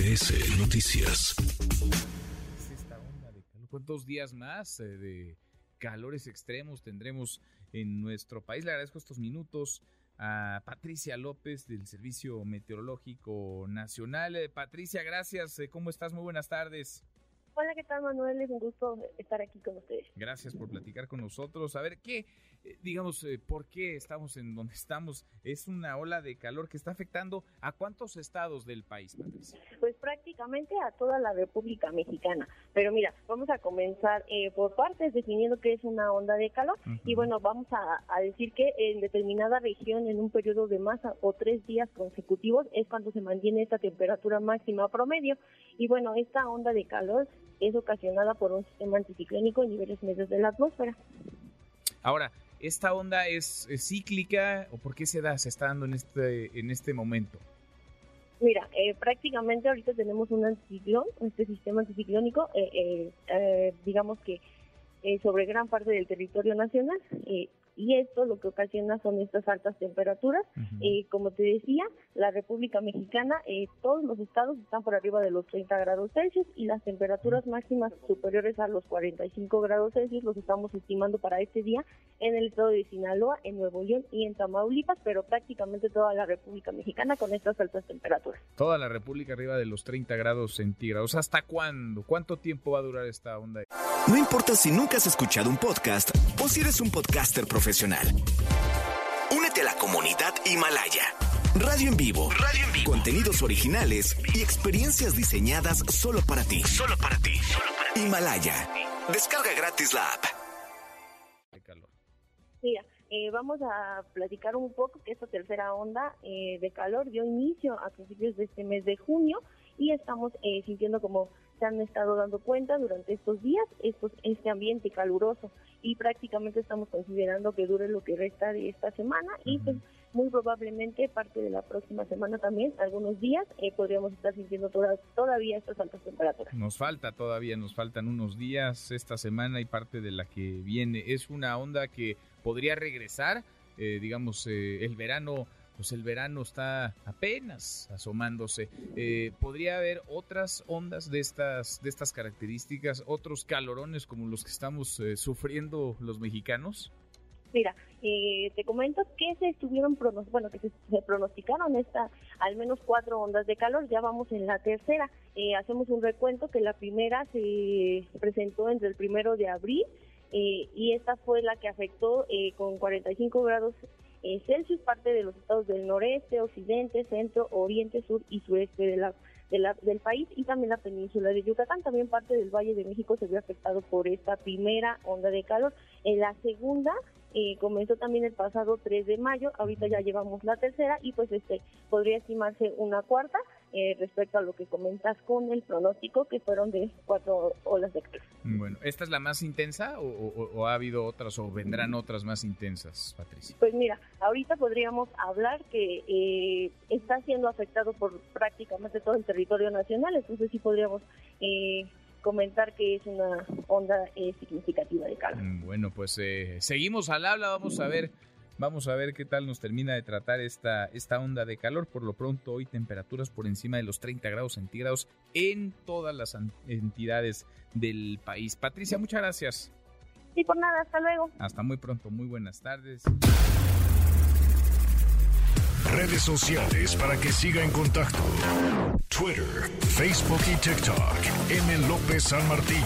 MBS Noticias. ¿Cuántos días más eh, de calores extremos tendremos en nuestro país? Le agradezco estos minutos a Patricia López del Servicio Meteorológico Nacional. Eh, Patricia, gracias. Eh, ¿Cómo estás? Muy buenas tardes. Hola, ¿qué tal, Manuel? Es un gusto estar aquí con ustedes. Gracias por platicar con nosotros. A ver, ¿qué, eh, digamos, eh, por qué estamos en donde estamos? Es una ola de calor que está afectando a cuántos estados del país, Patricia. Pues prácticamente a toda la República Mexicana. Pero mira, vamos a comenzar eh, por partes definiendo qué es una onda de calor. Y bueno, vamos a, a, decir que en determinada región, en un periodo de más o tres días consecutivos, es cuando se mantiene esta temperatura máxima promedio. Y bueno, esta onda de calor es ocasionada por un sistema anticiclónico en niveles medios de la atmósfera. Ahora, ¿esta onda es, es, cíclica o por qué se da, se está dando en este, en este momento? Mira, eh, prácticamente ahorita tenemos un anticiclón, este sistema anticiclónico, eh, eh, eh digamos que sobre gran parte del territorio nacional y esto lo que ocasiona son estas altas temperaturas. Uh -huh. eh, como te decía, la República Mexicana, eh, todos los estados están por arriba de los 30 grados Celsius y las temperaturas máximas superiores a los 45 grados Celsius los estamos estimando para este día en el estado de Sinaloa, en Nuevo León y en Tamaulipas, pero prácticamente toda la República Mexicana con estas altas temperaturas. Toda la República arriba de los 30 grados centígrados. ¿Hasta cuándo? ¿Cuánto tiempo va a durar esta onda? No importa si nunca has escuchado un podcast o si eres un podcaster profesional. Únete a la comunidad Himalaya. Radio en vivo. Radio en vivo. Contenidos originales y experiencias diseñadas solo para ti. Solo para ti. Solo para ti. Himalaya. Descarga gratis la app. Mira, eh, vamos a platicar un poco que esta tercera onda eh, de calor dio inicio a principios de este mes de junio y estamos eh, sintiendo como se han estado dando cuenta durante estos días estos, este ambiente caluroso y prácticamente estamos considerando que dure lo que resta de esta semana uh -huh. y pues muy probablemente parte de la próxima semana también, algunos días, eh, podríamos estar sintiendo toda, todavía estas altas temperaturas. Nos falta todavía, nos faltan unos días esta semana y parte de la que viene. Es una onda que podría regresar, eh, digamos, eh, el verano pues el verano está apenas asomándose. Eh, ¿Podría haber otras ondas de estas, de estas características, otros calorones como los que estamos eh, sufriendo los mexicanos? Mira, eh, te comento que se estuvieron, bueno, que se, pronosticaron esta, al menos cuatro ondas de calor, ya vamos en la tercera. Eh, hacemos un recuento que la primera se presentó entre el primero de abril y esta fue la que afectó con 45 grados eh, Celsius, parte de los estados del noreste, occidente, centro, oriente, sur y sureste de la, de la, del país y también la península de Yucatán. También parte del Valle de México se vio afectado por esta primera onda de calor. En la segunda eh, comenzó también el pasado 3 de mayo, ahorita ya llevamos la tercera y pues este podría estimarse una cuarta eh, respecto a lo que comentas con el pronóstico que fueron de cuatro olas de calor. Bueno, ¿esta es la más intensa o, o, o, ha habido otras o vendrán otras más intensas, Patricia? Pues mira, ahorita podríamos hablar que eh, está siendo afectado por prácticamente todo el territorio nacional, entonces sí podríamos eh, comentar que es una onda eh, significativa de calor. Bueno, pues eh, seguimos al habla, vamos a ver, vamos a ver qué tal nos termina de tratar esta, esta onda de calor. Por lo pronto, hoy temperaturas por encima de los 30 grados centígrados en todas las entidades del país. Patricia, muchas gracias. Sí, por nada, hasta luego. Hasta muy pronto, muy buenas tardes. Redes sociales para que siga en contacto: Twitter, Facebook y TikTok. M. López San Martín.